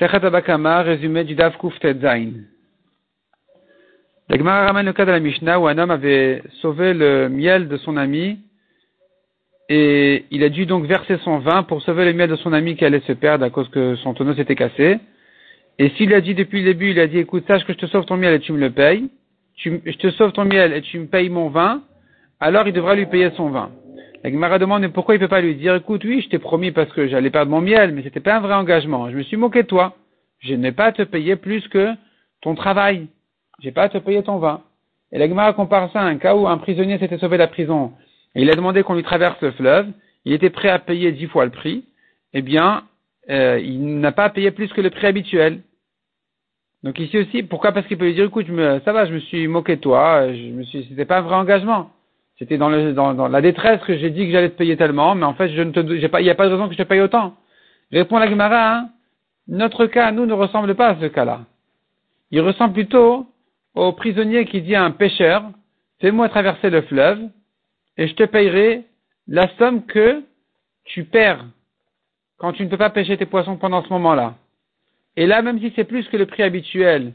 Abakama, résumé du Dav Kuftet Zain. La Gemara ramène le cas de la Mishnah où un homme avait sauvé le miel de son ami et il a dû donc verser son vin pour sauver le miel de son ami qui allait se perdre à cause que son tonneau s'était cassé. Et s'il a dit depuis le début, il a dit écoute, sache que je te sauve ton miel et tu me le payes, je te sauve ton miel et tu me payes mon vin, alors il devra lui payer son vin. La Gemara demande pourquoi il peut pas lui dire écoute oui je t'ai promis parce que j'allais perdre mon miel mais c'était pas un vrai engagement. Je me suis moqué de toi. Je n'ai pas à te payer plus que ton travail. J'ai pas à te payer ton vin. Et la Gemara compare ça à un cas où un prisonnier s'était sauvé de la prison et il a demandé qu'on lui traverse le fleuve. Il était prêt à payer dix fois le prix. Eh bien euh, il n'a pas à payer plus que le prix habituel. Donc ici aussi pourquoi? Parce qu'il peut lui dire écoute je me, ça va je me suis moqué de toi je me suis c'était pas un vrai engagement c'était dans, dans, dans, la détresse que j'ai dit que j'allais te payer tellement, mais en fait, je ne te, pas, il n'y a pas de raison que je te paye autant. Répond la Gemara, hein, notre cas, nous, ne ressemble pas à ce cas-là. Il ressemble plutôt au prisonnier qui dit à un pêcheur, fais-moi traverser le fleuve, et je te payerai la somme que tu perds quand tu ne peux pas pêcher tes poissons pendant ce moment-là. Et là, même si c'est plus que le prix habituel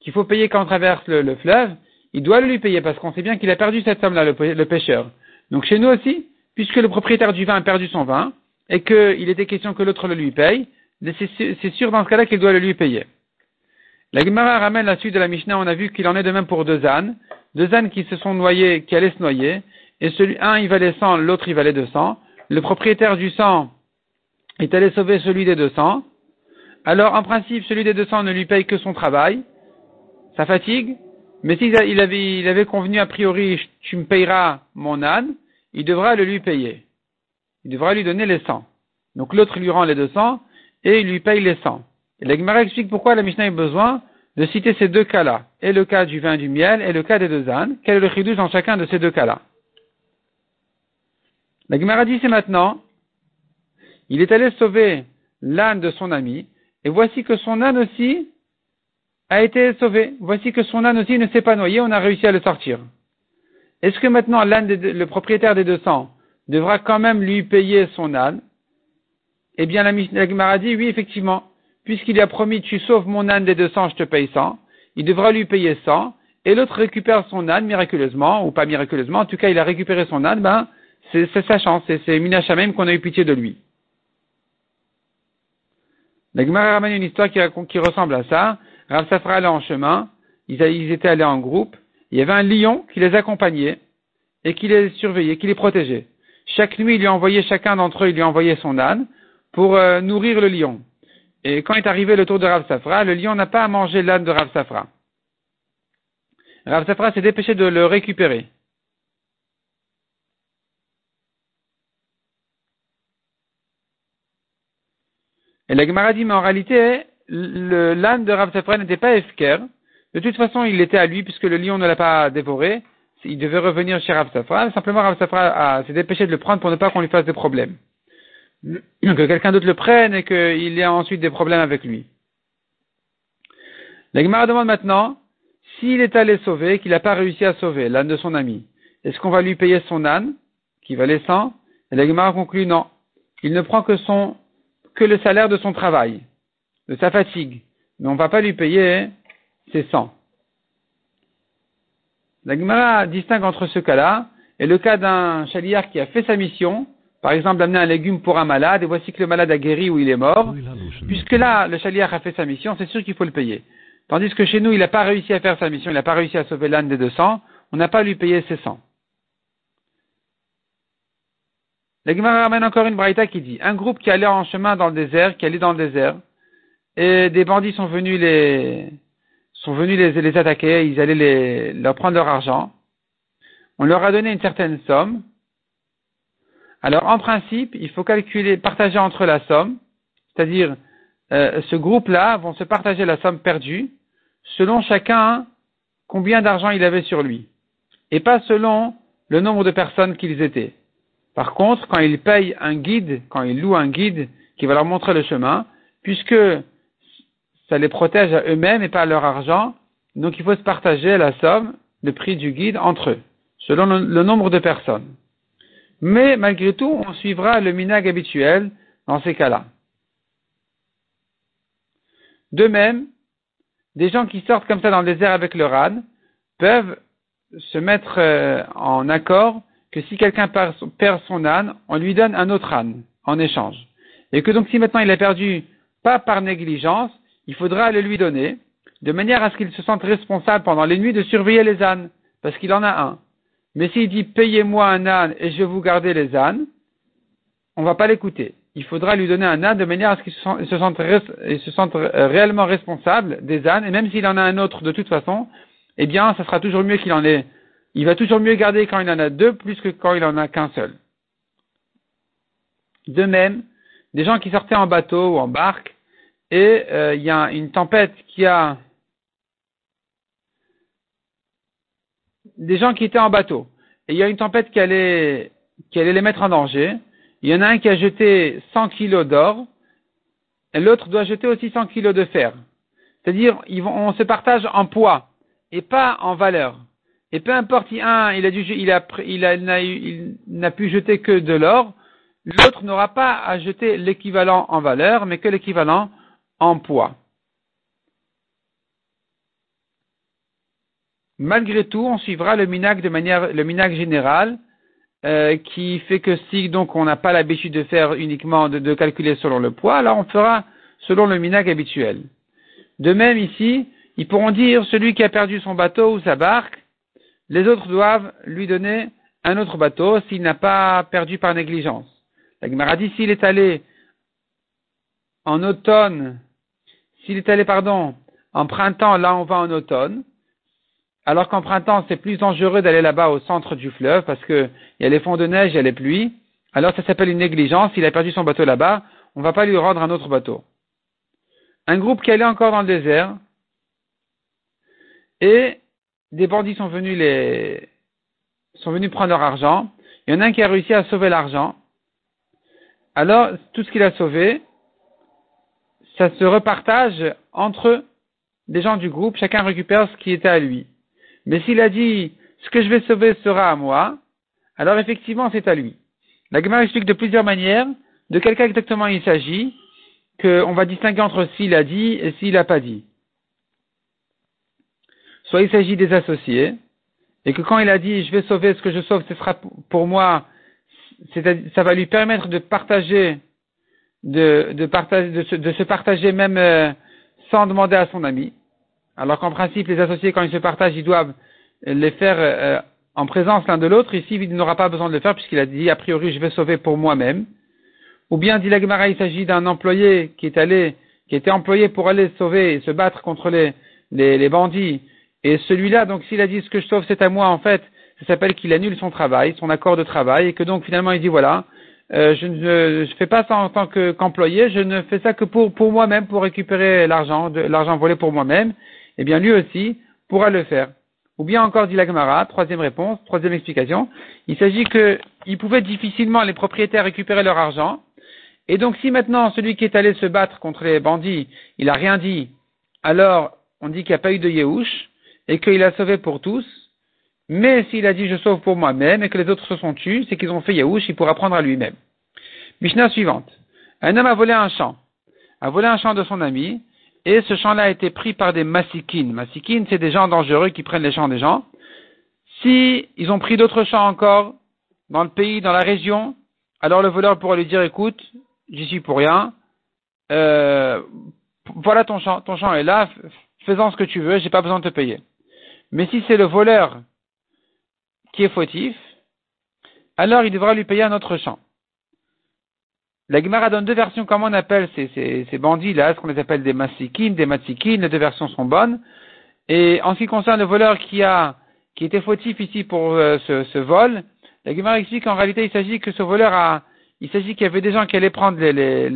qu'il faut payer quand on traverse le fleuve, il doit le lui payer parce qu'on sait bien qu'il a perdu cette somme-là, le, pêcheur. Donc chez nous aussi, puisque le propriétaire du vin a perdu son vin et qu'il était question que l'autre le lui paye, c'est sûr dans ce cas-là qu'il doit le lui payer. La Gemara ramène la suite de la Mishnah, on a vu qu'il en est de même pour deux ânes, deux ânes qui se sont noyés, qui allaient se noyer, et celui, un il valait 100, l'autre il valait 200. Le propriétaire du sang est allé sauver celui des 200. Alors en principe, celui des 200 ne lui paye que son travail, sa fatigue, mais s'il il avait, il avait convenu a priori, tu me payeras mon âne, il devra le lui payer. Il devra lui donner les 100. Donc l'autre lui rend les 200 et il lui paye les 100. Et la explique pourquoi la Mishnah a besoin de citer ces deux cas-là, et le cas du vin du miel et le cas des deux ânes. Quel est le chidouche dans chacun de ces deux cas-là? La Gemara dit c'est maintenant, il est allé sauver l'âne de son ami, et voici que son âne aussi a été sauvé. Voici que son âne aussi ne s'est pas noyé, on a réussi à le sortir. Est-ce que maintenant l'âne, le propriétaire des 200, devra quand même lui payer son âne? Eh bien, la, la dit oui, effectivement. Puisqu'il a promis, tu sauves mon âne des 200, je te paye 100. Il devra lui payer 100. Et l'autre récupère son âne miraculeusement, ou pas miraculeusement, en tout cas, il a récupéré son âne, ben, c'est sa chance, c'est Minacha même qu'on a eu pitié de lui. La Gemara ramène une histoire qui ressemble à ça. Rav Safra allait en chemin, ils, étaient allés en groupe, il y avait un lion qui les accompagnait et qui les surveillait, qui les protégeait. Chaque nuit, il lui envoyait chacun d'entre eux, il lui envoyait son âne pour euh, nourrir le lion. Et quand est arrivé le tour de Rav Safra, le lion n'a pas à manger l'âne de Rav Safra. Rav Safra s'est dépêché de le récupérer. Et la Gemara mais en réalité, l'âne de Rav n'était pas Efker. De toute façon, il était à lui puisque le lion ne l'a pas dévoré. Il devait revenir chez Rav Safra. Simplement, Rav Safra s'est dépêché de le prendre pour ne pas qu'on lui fasse des problèmes. Que quelqu'un d'autre le prenne et qu'il ait ensuite des problèmes avec lui. La Gemara demande maintenant, s'il est allé sauver, qu'il n'a pas réussi à sauver l'âne de son ami, est-ce qu'on va lui payer son âne, qui valait 100 Et la Gemara conclut non. Il ne prend que son, que le salaire de son travail de sa fatigue. Mais on ne va pas lui payer ses sangs. La Gemara distingue entre ce cas-là et le cas d'un chaliard qui a fait sa mission, par exemple d'amener un légume pour un malade, et voici que le malade a guéri ou il est mort. Puisque là, le chaliard a fait sa mission, c'est sûr qu'il faut le payer. Tandis que chez nous, il n'a pas réussi à faire sa mission, il n'a pas réussi à sauver l'âne des 200, on n'a pas à lui payer ses sangs. La Gemara ramène encore une braïta qui dit, un groupe qui allait en chemin dans le désert, qui allait dans le désert, et des bandits sont venus les sont venus les, attaquer, ils allaient leur prendre leur argent. On leur a donné une certaine somme. Alors en principe, il faut calculer, partager entre la somme, c'est-à-dire euh, ce groupe-là vont se partager la somme perdue selon chacun combien d'argent il avait sur lui, et pas selon le nombre de personnes qu'ils étaient. Par contre, quand ils payent un guide, quand ils louent un guide qui va leur montrer le chemin, puisque ça les protège à eux-mêmes et pas à leur argent. Donc il faut se partager la somme, le prix du guide entre eux, selon le, nombre de personnes. Mais malgré tout, on suivra le minag habituel dans ces cas-là. De même, des gens qui sortent comme ça dans le désert avec leur âne peuvent se mettre euh, en accord que si quelqu'un perd son âne, on lui donne un autre âne en échange. Et que donc si maintenant il a perdu, pas par négligence, il faudra le lui donner, de manière à ce qu'il se sente responsable pendant les nuits de surveiller les ânes, parce qu'il en a un. Mais s'il dit payez-moi un âne et je vais vous garder les ânes, on ne va pas l'écouter. Il faudra lui donner un âne de manière à ce qu'il se sente, se sente réellement responsable des ânes, et même s'il en a un autre de toute façon, eh bien, ça sera toujours mieux qu'il en ait. Il va toujours mieux garder quand il en a deux plus que quand il en a qu'un seul. De même, des gens qui sortaient en bateau ou en barque, et euh, il y a une tempête qui a des gens qui étaient en bateau, et il y a une tempête qui allait, qui allait les mettre en danger. Il y en a un qui a jeté 100 kilos d'or, et l'autre doit jeter aussi 100 kilos de fer. C'est-à-dire, on se partage en poids et pas en valeur. Et peu importe, un, il a dû, il a, il a, il n'a pu jeter que de l'or, l'autre n'aura pas à jeter l'équivalent en valeur, mais que l'équivalent en poids. Malgré tout, on suivra le minac de manière, le minac général, euh, qui fait que si donc on n'a pas l'habitude de faire uniquement de, calculer selon le poids, alors on fera selon le minac habituel. De même ici, ils pourront dire celui qui a perdu son bateau ou sa barque, les autres doivent lui donner un autre bateau s'il n'a pas perdu par négligence. La Gemara dit s'il est allé en automne, s'il est allé, pardon, en printemps, là on va en automne, alors qu'en printemps c'est plus dangereux d'aller là-bas au centre du fleuve parce qu'il y a les fonds de neige, il y a les pluies, alors ça s'appelle une négligence, s'il a perdu son bateau là-bas, on ne va pas lui rendre un autre bateau. Un groupe qui allait encore dans le désert, et des bandits sont venus les, sont venus prendre leur argent. Il y en a un qui a réussi à sauver l'argent. Alors, tout ce qu'il a sauvé, ça se repartage entre des gens du groupe, chacun récupère ce qui était à lui. Mais s'il a dit, ce que je vais sauver sera à moi, alors effectivement, c'est à lui. La Gemara explique de plusieurs manières de quel cas exactement il s'agit, qu'on va distinguer entre s'il a dit et s'il n'a pas dit soit il s'agit des associés, et que quand il a dit je vais sauver ce que je sauve, ce sera pour moi, ça va lui permettre de partager, de, se, partager même euh, sans demander à son ami. Alors qu'en principe, les associés, quand ils se partagent, ils doivent les faire euh, en présence l'un de l'autre. Ici, il n'aura pas besoin de le faire puisqu'il a dit a priori je vais sauver pour moi-même. Ou bien, dit l'Agmara, il s'agit d'un employé qui est allé, qui était employé pour aller sauver et se battre contre les, les, les bandits et celui-là, donc s'il a dit ce que je sauve c'est à moi, en fait, ça s'appelle qu'il annule son travail, son accord de travail, et que donc finalement il dit voilà, euh, je ne fais pas ça en tant qu'employé, je ne fais ça que pour, pour moi-même, pour récupérer l'argent, l'argent volé pour moi-même, eh bien lui aussi pourra le faire. Ou bien encore dit la troisième réponse, troisième explication, il s'agit qu'il pouvait difficilement les propriétaires récupérer leur argent, et donc si maintenant celui qui est allé se battre contre les bandits, il a rien dit, alors on dit qu'il n'y a pas eu de Yehush, et qu'il a sauvé pour tous, mais s'il a dit je sauve pour moi-même et que les autres se sont tus, c'est qu'ils ont fait Yaouch, il pourra prendre à lui-même. Mishnah suivante. Un homme a volé un champ, a volé un champ de son ami, et ce champ-là a été pris par des masikines. Masikines, c'est des gens dangereux qui prennent les champs des gens. Si ils ont pris d'autres champs encore, dans le pays, dans la région, alors le voleur pourra lui dire, écoute, j'y suis pour rien, euh, voilà ton champ, ton champ est là, fais-en ce que tu veux, j'ai pas besoin de te payer. Mais si c'est le voleur qui est fautif, alors il devra lui payer un autre champ. La Gemara donne deux versions, comment on appelle ces, ces, bandits-là, ce qu'on les appelle des masikines, des matsikines, les deux versions sont bonnes. Et en ce qui concerne le voleur qui a, qui était fautif ici pour euh, ce, vol, la Gemara explique qu'en réalité il s'agit que ce voleur a, il s'agit qu'il y avait des gens qui allaient prendre les,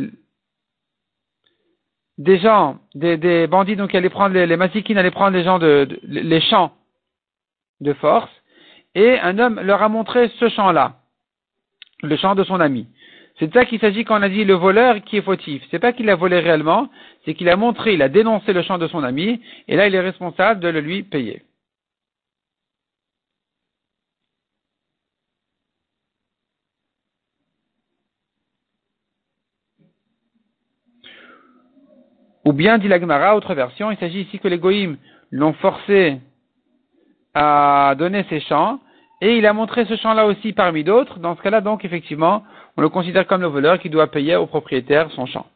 des gens, des, des, bandits, donc allaient prendre les, les allaient prendre les gens de, les champs de force, et un homme leur a montré ce champ-là, le champ de son ami. C'est de ça qu'il s'agit quand on a dit le voleur qui est fautif. C'est pas qu'il a volé réellement, c'est qu'il a montré, il a dénoncé le champ de son ami, et là il est responsable de le lui payer. Ou bien, dit la Gemara, autre version, il s'agit ici que les goïms l'ont forcé à donner ses champs, et il a montré ce champ-là aussi parmi d'autres. Dans ce cas-là, donc, effectivement, on le considère comme le voleur qui doit payer au propriétaire son champ.